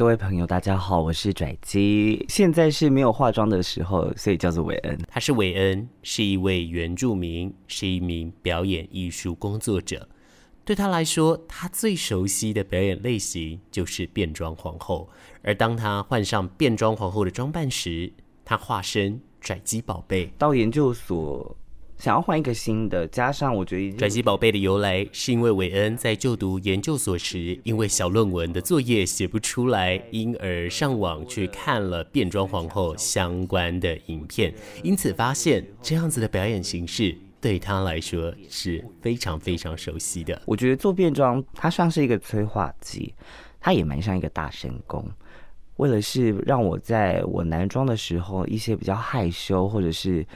各位朋友，大家好，我是拽姬。现在是没有化妆的时候，所以叫做韦恩。他是韦恩，是一位原住民，是一名表演艺术工作者。对他来说，他最熟悉的表演类型就是变装皇后。而当他换上变装皇后的装扮时，他化身拽姬宝贝到研究所。想要换一个新的，加上我觉得转机宝贝的由来，是因为韦恩在就读研究所时，因为小论文的作业写不出来，因而上网去看了变装皇后相关的影片，因此发现这样子的表演形式对他来说是非常非常熟悉的。我觉得做变装，它像是一个催化剂，它也蛮像一个大神功，为了是让我在我男装的时候，一些比较害羞或者是。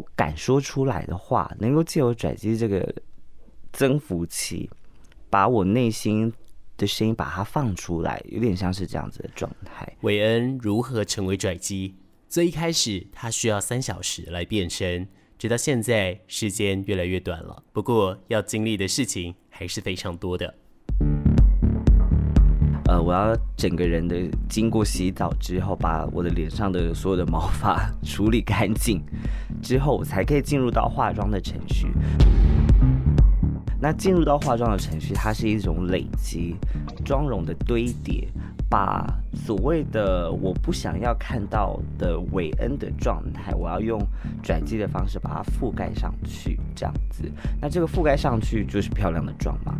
不敢说出来的话，能够借由跩姬这个增幅器，把我内心的声音把它放出来，有点像是这样子的状态。韦恩如何成为跩姬？最一开始他需要三小时来变身，直到现在时间越来越短了，不过要经历的事情还是非常多的。呃，我要整个人的经过洗澡之后，把我的脸上的所有的毛发处理干净，之后我才可以进入到化妆的程序。那进入到化妆的程序，它是一种累积妆容的堆叠，把所谓的我不想要看到的韦恩的状态，我要用转机的方式把它覆盖上去，这样子。那这个覆盖上去就是漂亮的妆嘛。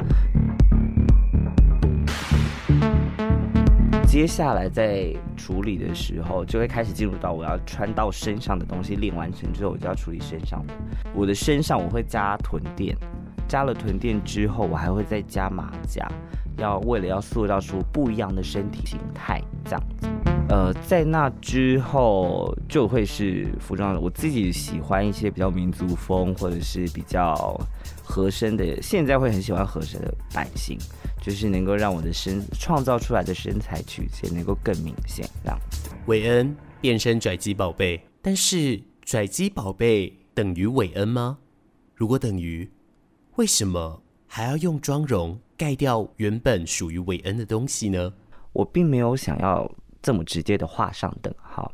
接下来在处理的时候，就会开始进入到我要穿到身上的东西练完成之后，我就要处理身上的。我的身上我会加臀垫，加了臀垫之后，我还会再加马甲，要为了要塑造出不一样的身体形态，这样子。呃，在那之后就会是服装了。我自己喜欢一些比较民族风或者是比较合身的，现在会很喜欢合身的版型。就是能够让我的身创造出来的身材曲线能够更明显，这样子。韦恩变身拽鸡宝贝，但是拽鸡宝贝等于韦恩吗？如果等于，为什么还要用妆容盖掉原本属于韦恩的东西呢？我并没有想要这么直接的画上等号，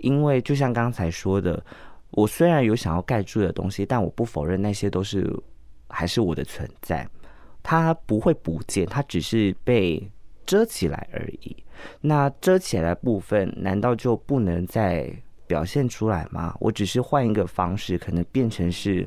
因为就像刚才说的，我虽然有想要盖住的东西，但我不否认那些都是还是我的存在。它不会不见，它只是被遮起来而已。那遮起来部分，难道就不能再表现出来吗？我只是换一个方式，可能变成是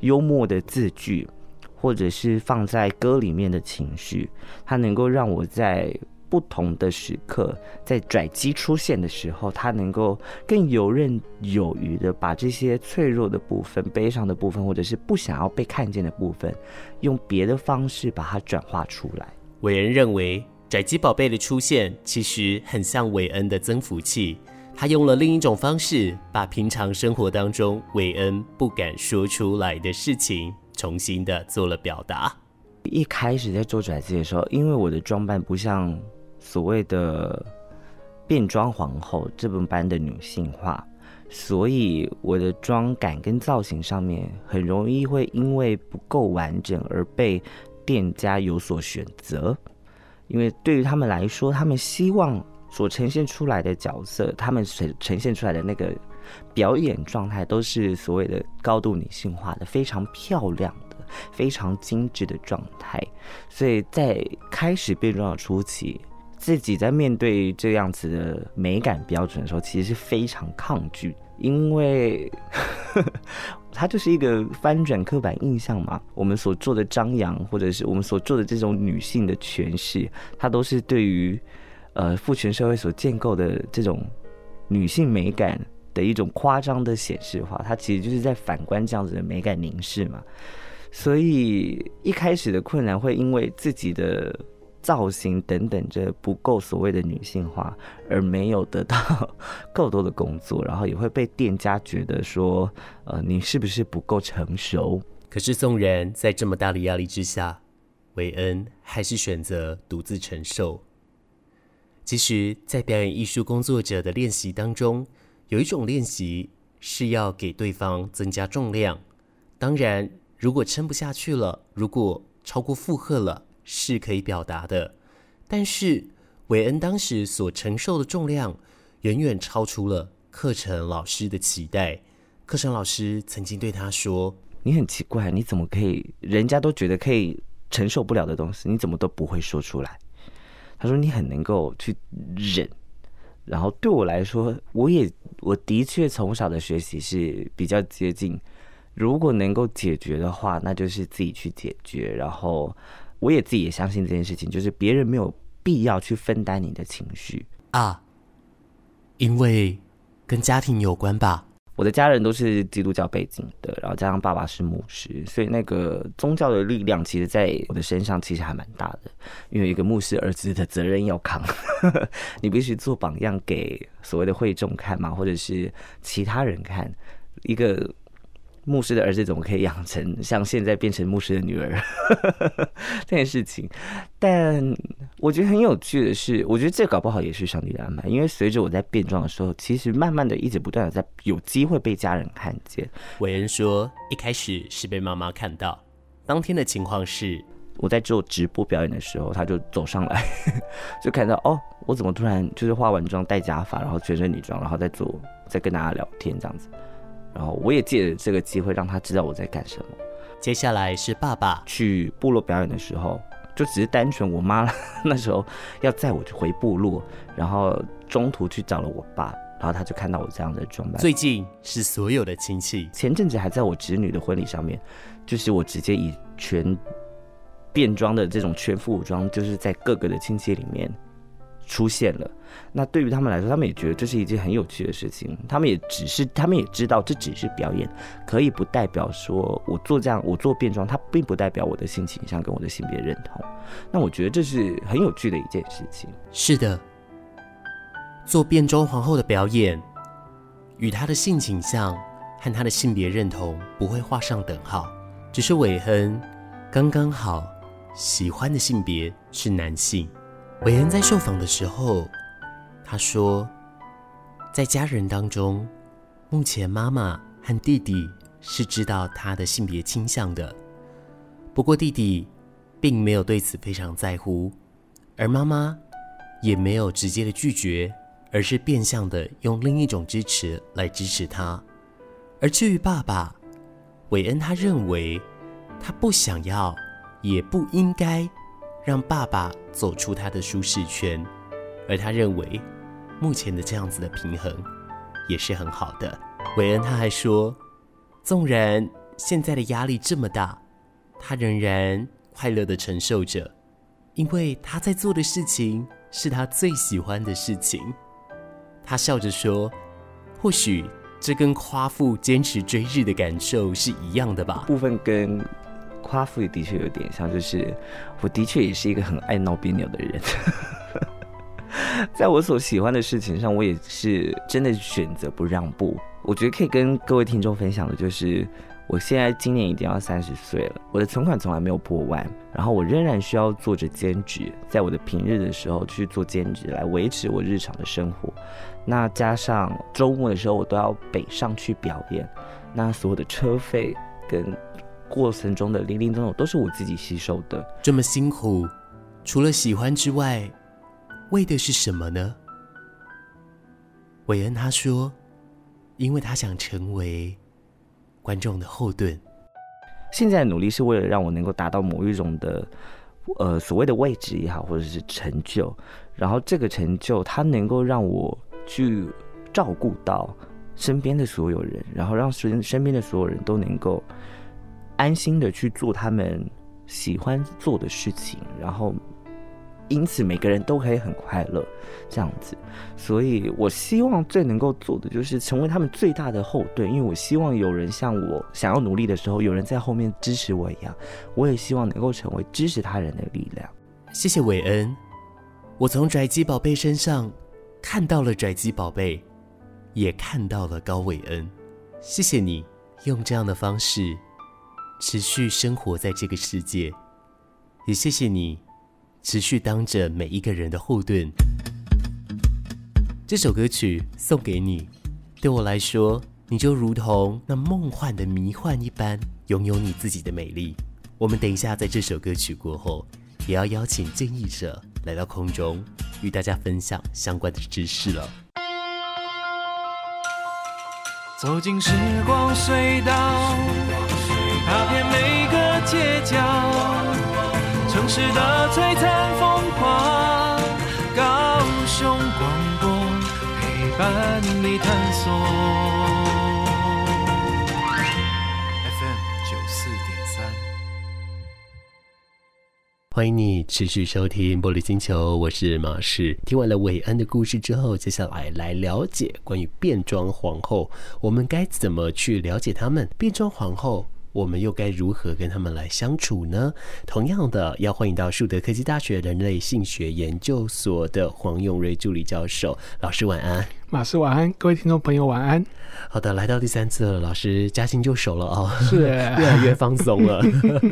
幽默的字句，或者是放在歌里面的情绪，它能够让我在。不同的时刻，在拽机出现的时候，他能够更游刃有余的把这些脆弱的部分、悲伤的部分，或者是不想要被看见的部分，用别的方式把它转化出来。韦恩认为，拽机宝贝的出现其实很像韦恩的增幅器，他用了另一种方式，把平常生活当中韦恩不敢说出来的事情，重新的做了表达。一开始在做拽机的时候，因为我的装扮不像。所谓的变装皇后这么般的女性化，所以我的妆感跟造型上面很容易会因为不够完整而被店家有所选择。因为对于他们来说，他们希望所呈现出来的角色，他们呈呈现出来的那个表演状态，都是所谓的高度女性化的，非常漂亮的，非常精致的状态。所以在开始变装的初期。自己在面对这样子的美感标准的时候，其实是非常抗拒，因为 它就是一个翻转刻板印象嘛。我们所做的张扬，或者是我们所做的这种女性的诠释，它都是对于呃父权社会所建构的这种女性美感的一种夸张的显示化。它其实就是在反观这样子的美感凝视嘛。所以一开始的困难会因为自己的。造型等等，这不够所谓的女性化，而没有得到 够多的工作，然后也会被店家觉得说，呃，你是不是不够成熟？可是纵然在这么大的压力之下，韦恩还是选择独自承受。其实，在表演艺术工作者的练习当中，有一种练习是要给对方增加重量。当然，如果撑不下去了，如果超过负荷了。是可以表达的，但是韦恩当时所承受的重量，远远超出了课程老师的期待。课程老师曾经对他说：“你很奇怪，你怎么可以？人家都觉得可以承受不了的东西，你怎么都不会说出来？”他说：“你很能够去忍。”然后对我来说，我也我的确从小的学习是比较接近。如果能够解决的话，那就是自己去解决。然后我也自己也相信这件事情，就是别人没有必要去分担你的情绪啊，因为跟家庭有关吧。我的家人都是基督教背景的，然后加上爸爸是牧师，所以那个宗教的力量，其实在我的身上其实还蛮大的。因为一个牧师儿子的责任要扛，你必须做榜样给所谓的会众看嘛，或者是其他人看一个。牧师的儿子怎么可以养成像现在变成牧师的女儿 这件事情？但我觉得很有趣的是，我觉得这搞不好也是上帝的安排，因为随着我在变装的时候，其实慢慢的一直不断的在有机会被家人看见。韦恩说，一开始是被妈妈看到，当天的情况是我在做直播表演的时候，他就走上来，就看到哦，我怎么突然就是化完妆戴假发，然后全身女装，然后在做在跟大家聊天这样子。然后我也借着这个机会让他知道我在干什么。接下来是爸爸去部落表演的时候，就只是单纯我妈那时候要载我去回部落，然后中途去找了我爸，然后他就看到我这样的装扮。最近是所有的亲戚，前阵子还在我侄女的婚礼上面，就是我直接以全变装的这种全副武装，就是在各个的亲戚里面。出现了，那对于他们来说，他们也觉得这是一件很有趣的事情。他们也只是，他们也知道这只是表演，可以不代表说我做这样，我做变装，它并不代表我的性倾向跟我的性别认同。那我觉得这是很有趣的一件事情。是的，做变装皇后的表演，与他的性倾向和他的性别认同不会画上等号，只是韦恩刚刚好喜欢的性别是男性。韦恩在受访的时候，他说，在家人当中，目前妈妈和弟弟是知道他的性别倾向的，不过弟弟并没有对此非常在乎，而妈妈也没有直接的拒绝，而是变相的用另一种支持来支持他。而至于爸爸，韦恩他认为他不想要，也不应该。让爸爸走出他的舒适圈，而他认为目前的这样子的平衡也是很好的。韦恩他还说，纵然现在的压力这么大，他仍然快乐地承受着，因为他在做的事情是他最喜欢的事情。他笑着说：“或许这跟夸父坚持追日的感受是一样的吧？”部分跟。夸父也的确有点像，就是我的确也是一个很爱闹别扭的人，在我所喜欢的事情上，我也是真的选择不让步。我觉得可以跟各位听众分享的就是，我现在今年已经要三十岁了，我的存款从来没有破万，然后我仍然需要做着兼职，在我的平日的时候去做兼职来维持我日常的生活。那加上周末的时候，我都要北上去表演，那所有的车费跟过程中的零零总总都是我自己吸收的。这么辛苦，除了喜欢之外，为的是什么呢？韦恩他说：“因为他想成为观众的后盾。现在的努力是为了让我能够达到某一种的，呃，所谓的位置也好，或者是成就。然后这个成就，它能够让我去照顾到身边的所有人，然后让身身边的所有人都能够。”安心的去做他们喜欢做的事情，然后因此每个人都可以很快乐，这样子。所以我希望最能够做的就是成为他们最大的后盾，因为我希望有人像我想要努力的时候，有人在后面支持我一样。我也希望能够成为支持他人的力量。谢谢韦恩，我从跩姬宝贝身上看到了跩姬宝贝，也看到了高韦恩。谢谢你用这样的方式。持续生活在这个世界，也谢谢你持续当着每一个人的后盾。这首歌曲送给你，对我来说，你就如同那梦幻的迷幻一般，拥有你自己的美丽。我们等一下在这首歌曲过后，也要邀请建议者来到空中，与大家分享相关的知识了。走进时光隧道，踏遍每个街角，城市的璀璨风光，高雄广播陪伴你探索。欢迎你持续收听《玻璃星球》，我是马世。听完了韦恩的故事之后，接下来来了解关于变装皇后，我们该怎么去了解他们？变装皇后，我们又该如何跟他们来相处呢？同样的，要欢迎到树德科技大学人类性学研究所的黄永瑞助理教授，老师晚安。马师晚安，各位听众朋友晚安。好的，来到第三次了，老师驾轻就熟了哦，是 越来越放松了。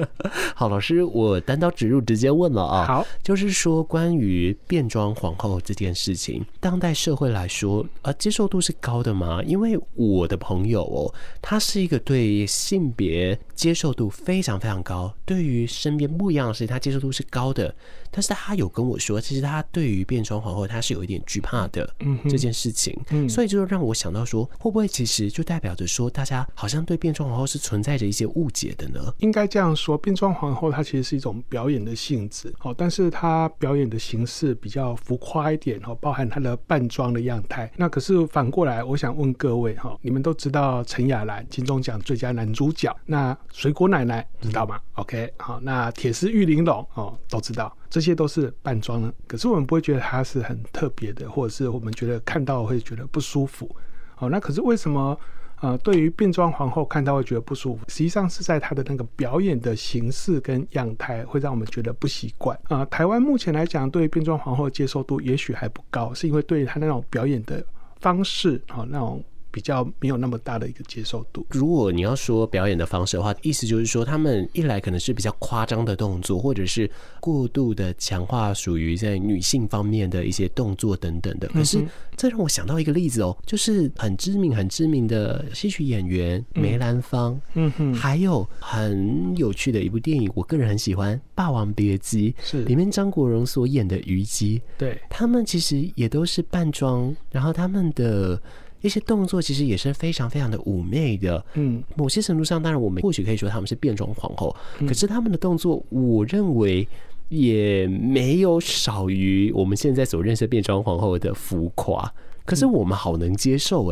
好，老师，我单刀直入，直接问了啊。好，就是说关于变装皇后这件事情，当代社会来说，呃，接受度是高的吗？因为我的朋友哦，他是一个对性别接受度非常非常高，对于身边不一样的事情，他接受度是高的。但是他有跟我说，其实他对于变装皇后他是有一点惧怕的，嗯，这件事情，嗯，所以就让我想到说，会不会其实就代表着说，大家好像对变装皇后是存在着一些误解的呢？应该这样说，变装皇后它其实是一种表演的性质，哦，但是它表演的形式比较浮夸一点，哦，包含它的扮装的样态。那可是反过来，我想问各位，哈，你们都知道陈雅兰金钟奖最佳男主角，那水果奶奶知道吗？嗯？OK，好，那铁丝玉玲珑哦，都知道。这些都是扮装的，可是我们不会觉得它是很特别的，或者是我们觉得看到会觉得不舒服。好，那可是为什么？呃，对于变装皇后看到会觉得不舒服，实际上是在她的那个表演的形式跟样态会让我们觉得不习惯。呃，台湾目前来讲，对于变装皇后的接受度也许还不高，是因为对于她那种表演的方式，啊，那种。比较没有那么大的一个接受度。如果你要说表演的方式的话，意思就是说，他们一来可能是比较夸张的动作，或者是过度的强化属于在女性方面的一些动作等等的。可是这让我想到一个例子哦，就是很知名、很知名的戏曲演员梅兰芳，嗯哼，还有很有趣的一部电影，我个人很喜欢《霸王别姬》，是里面张国荣所演的虞姬，对，他们其实也都是扮装，然后他们的。一些动作其实也是非常非常的妩媚的，嗯，某些程度上，当然我们或许可以说他们是变装皇后，嗯，可是他们的动作，我认为也没有少于我们现在所认识的变装皇后的浮夸，可是我们好能接受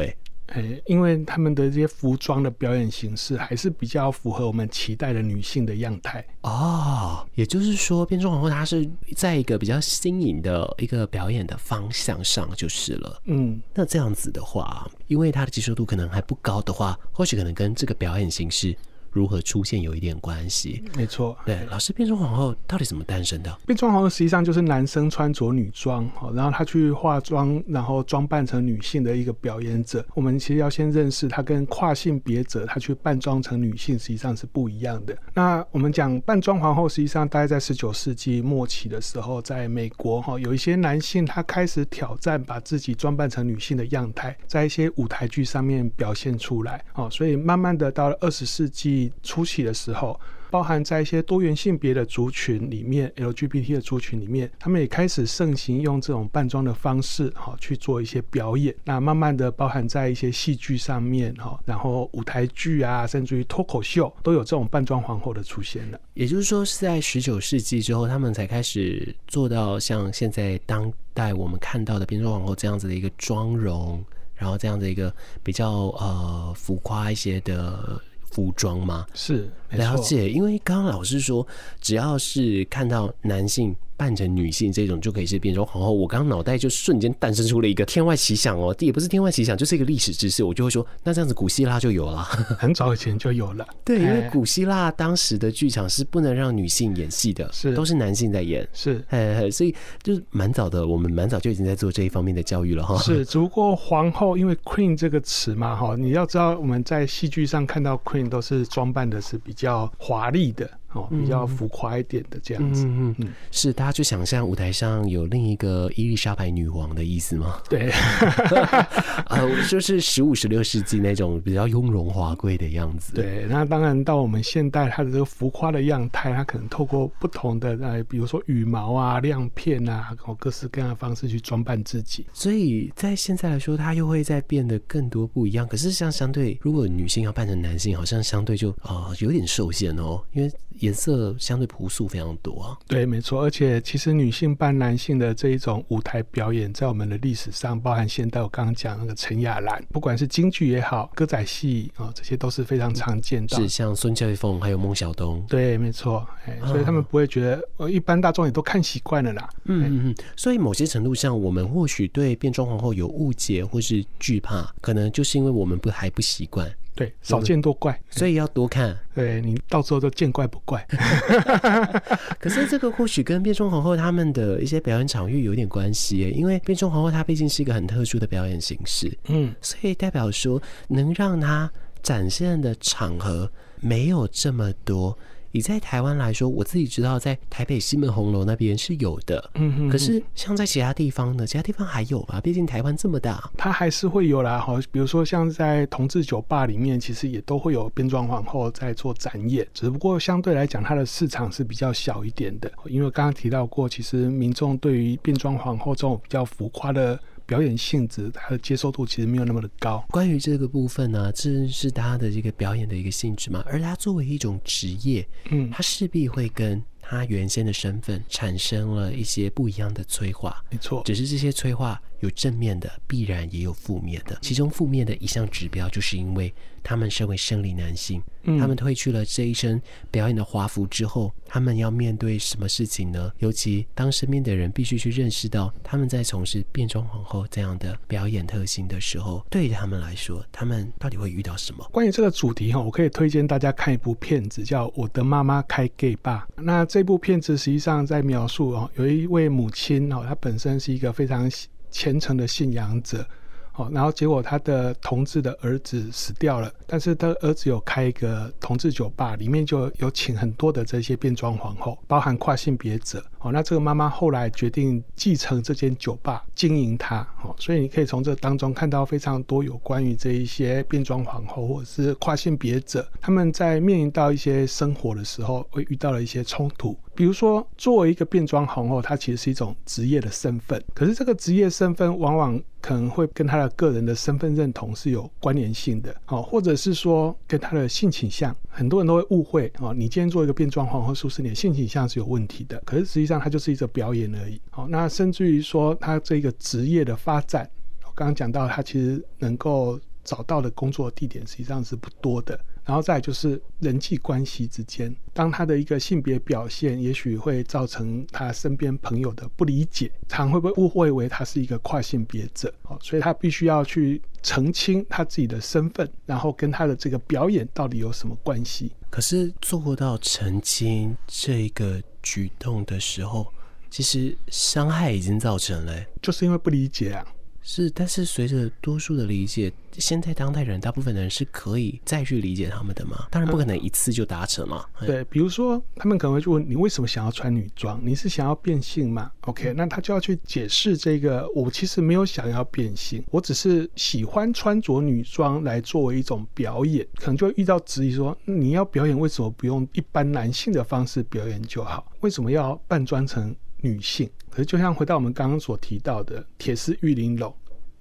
诶。哎，因为他们的这些服装的表演形式还是比较符合我们期待的女性的样态哦。也就是说，变装皇后她是在一个比较新颖的一个表演的方向上就是了。嗯，那这样子的话，因为她的接受度可能还不高的话，或许可能跟这个表演形式。如何出现有一点关系，没错。对，老师，变装皇后到底怎么诞生的？变装皇后实际上就是男生穿着女装，然后他去化妆，然后装扮成女性的一个表演者。我们其实要先认识他跟跨性别者，他去扮装成女性实际上是不一样的。那我们讲扮装皇后，实际上大概在十九世纪末期的时候，在美国哈，有一些男性他开始挑战把自己装扮成女性的样态，在一些舞台剧上面表现出来。哦，所以慢慢的到了二十世纪。初期的时候，包含在一些多元性别的族群里面，LGBT 的族群里面，他们也开始盛行用这种扮装的方式，哈，去做一些表演。那慢慢的，包含在一些戏剧上面，哈，然后舞台剧啊，甚至于脱口秀，都有这种扮装皇后的出现了。也就是说，是在十九世纪之后，他们才开始做到像现在当代我们看到的变装皇后这样子的一个妆容，然后这样的一个比较呃浮夸一些的。服装吗？是，了解。因为刚刚老师说，只要是看到男性。扮成女性这种就可以是变装皇后。我刚刚脑袋就瞬间诞生出了一个天外奇想哦，这也不是天外奇想，就是一个历史知识。我就会说，那这样子古希腊就有了，很早以前就有了。对，因为古希腊当时的剧场是不能让女性演戏的，是都是男性在演，是，所以就是蛮早的，我们蛮早就已经在做这一方面的教育了哈。是，只不过皇后因为 queen 这个词嘛哈，你要知道我们在戏剧上看到 queen 都是装扮的是比较华丽的。哦，比较浮夸一点的这样子。嗯嗯嗯，是大家去想象舞台上有另一个伊丽莎白女王的意思吗？对，呃，就是十五、十六世纪那种比较雍容华贵的样子。对，那当然到我们现代，它的这个浮夸的样态，它可能透过不同的呃，比如说羽毛啊、亮片啊，然后各式各样的方式去装扮自己。所以在现在来说，它又会再变得更多不一样。可是像相对，如果女性要扮成男性，好像相对就啊、呃、有点受限哦，因为颜色相对朴素非常多啊。对，没错。而且其实女性扮男性的这一种舞台表演，在我们的历史上，包含现代，我刚刚讲那个陈雅兰，不管是京剧也好，歌仔戏啊、哦，这些都是非常常见的。是像孙翠凤还有孟小冬。对，没错。哎，所以他们不会觉得，呃，一般大众也都看习惯了啦。嗯嗯嗯。所以某些程度上，我们或许对变装皇后有误解或是惧怕，可能就是因为我们不还不习惯。对，少见多怪，所以要多看。对，你到时候就见怪不怪。可是这个或许跟变装皇后他们的一些表演场域有点关系耶，因为变装皇后她毕竟是一个很特殊的表演形式，嗯，所以代表说能让她展现的场合没有这么多。你在台湾来说，我自己知道，在台北西门红楼那边是有的，嗯哼，可是像在其他地方呢，其他地方还有吧？毕竟台湾这么大，它还是会有啦。好，比如说像在同志酒吧里面，其实也都会有变装皇后在做展演，只不过相对来讲，它的市场是比较小一点的。因为刚刚提到过，其实民众对于变装皇后这种比较浮夸的。表演性质，它的接受度其实没有那么的高。关于这个部分呢、啊，这是他的一个表演的一个性质嘛，而他作为一种职业，嗯，他势必会跟他原先的身份产生了一些不一样的催化。没错，只是这些催化有正面的，必然也有负面的。其中负面的一项指标，就是因为他们身为生理男性。他们褪去了这一身表演的华服之后，他们要面对什么事情呢？尤其当身边的人必须去认识到他们在从事变装皇后这样的表演特性的时候，对于他们来说，他们到底会遇到什么？关于这个主题哈，我可以推荐大家看一部片子，叫《我的妈妈开 gay 吧》。那这部片子实际上在描述哦，有一位母亲哦，她本身是一个非常虔诚的信仰者。哦，然后结果他的同志的儿子死掉了，但是他儿子有开一个同志酒吧，里面就有请很多的这些变装皇后，包含跨性别者。哦，那这个妈妈后来决定继承这间酒吧，经营它。哦，所以你可以从这当中看到非常多有关于这一些变装皇后或者是跨性别者，他们在面临到一些生活的时候，会遇到了一些冲突。比如说，作为一个变装皇后，她其实是一种职业的身份。可是这个职业身份往往可能会跟她的个人的身份认同是有关联性的，哦，或者是说跟她的性倾向，很多人都会误会，哦，你今天做一个变装皇后，是不是你的性倾向是有问题的？可是实际上，它就是一个表演而已。好，那甚至于说，她这个职业的发展，我刚刚讲到，她其实能够找到的工作地点实际上是不多的。然后再就是人际关系之间，当他的一个性别表现，也许会造成他身边朋友的不理解，常会不会误会为他是一个跨性别者？哦，所以他必须要去澄清他自己的身份，然后跟他的这个表演到底有什么关系？可是做到澄清这个举动的时候，其实伤害已经造成了，就是因为不理解啊。是，但是随着多数的理解，现在当代人大部分的人是可以再去理解他们的嘛？当然不可能一次就达成嘛。嗯、对，比如说他们可能会问你为什么想要穿女装？你是想要变性吗？OK，那他就要去解释这个，我其实没有想要变性，我只是喜欢穿着女装来作为一种表演，可能就会遇到质疑说，你要表演为什么不用一般男性的方式表演就好？为什么要扮装成女性？可是，就像回到我们刚刚所提到的铁丝玉玲珑、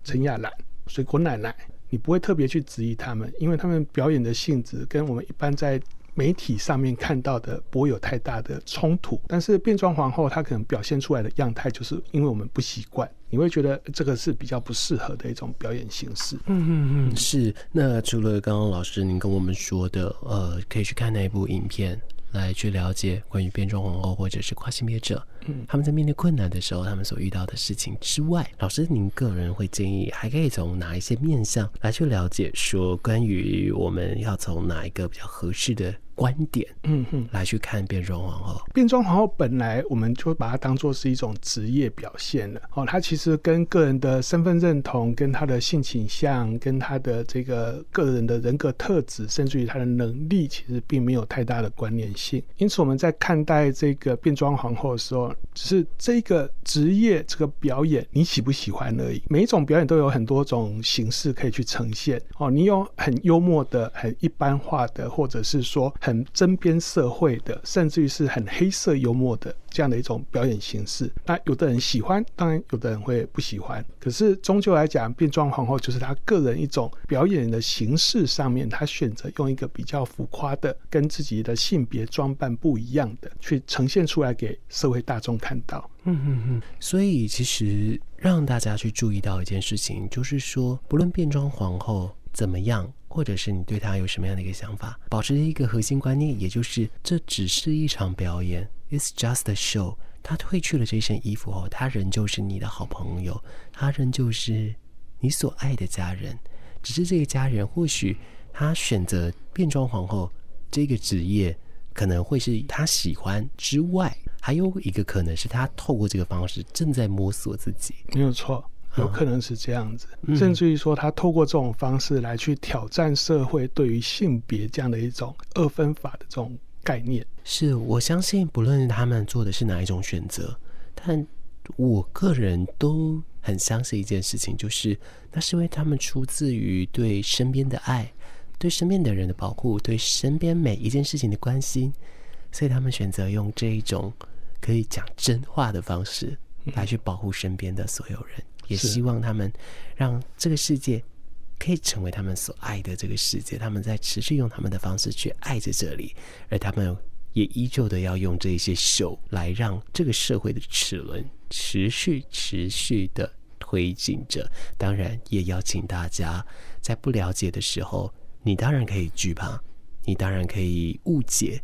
陈亚兰、水果奶奶，你不会特别去质疑他们，因为他们表演的性质跟我们一般在媒体上面看到的不会有太大的冲突。但是变装皇后她可能表现出来的样态，就是因为我们不习惯，你会觉得这个是比较不适合的一种表演形式。嗯嗯嗯，是。那除了刚刚老师您跟我们说的，呃，可以去看那一部影片。来去了解关于变装皇后或者是跨性别者嗯，他们在面对困难的时候，他们所遇到的事情之外，老师您个人会建议还可以从哪一些面向来去了解说，关于我们要从哪一个比较合适的？观点，嗯哼，来去看变装皇后。变装皇后本来我们就把它当做是一种职业表现了。哦，它其实跟个人的身份认同、跟他的性倾向、跟他的这个个人的人格特质，甚至于他的能力，其实并没有太大的关联性。因此，我们在看待这个变装皇后的时候，只是这个职业、这个表演你喜不喜欢而已。每一种表演都有很多种形式可以去呈现。哦，你有很幽默的、很一般化的，或者是说。很针砭社会的，甚至于是很黑色幽默的这样的一种表演形式。那有的人喜欢，当然有的人会不喜欢。可是终究来讲，变装皇后就是她个人一种表演的形式上面，她选择用一个比较浮夸的、跟自己的性别装扮不一样的，去呈现出来给社会大众看到。嗯嗯嗯。所以其实让大家去注意到一件事情，就是说，不论变装皇后怎么样。或者是你对他有什么样的一个想法？保持一个核心观念，也就是这只是一场表演，It's just a show。他褪去了这身衣服后，他仍旧是你的好朋友，他仍旧是你所爱的家人。只是这个家人，或许他选择变装皇后这个职业，可能会是他喜欢之外，还有一个可能是他透过这个方式正在摸索自己。没有错。有可能是这样子，嗯、甚至于说他透过这种方式来去挑战社会对于性别这样的一种二分法的这种概念。是，我相信不论他们做的是哪一种选择，但我个人都很相信一件事情，就是那是因为他们出自于对身边的爱，对身边的人的保护，对身边每一件事情的关心，所以他们选择用这一种可以讲真话的方式来去保护身边的所有人。也希望他们让这个世界可以成为他们所爱的这个世界。他们在持续用他们的方式去爱着这里，而他们也依旧的要用这一些手来让这个社会的齿轮持续持续的推进着。当然，也邀请大家在不了解的时候，你当然可以惧怕，你当然可以误解，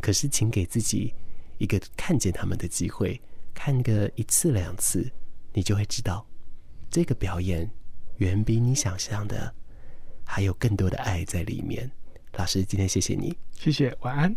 可是请给自己一个看见他们的机会，看个一次两次，你就会知道。这个表演远比你想象的还有更多的爱在里面。老师，今天谢谢你，谢谢，晚安。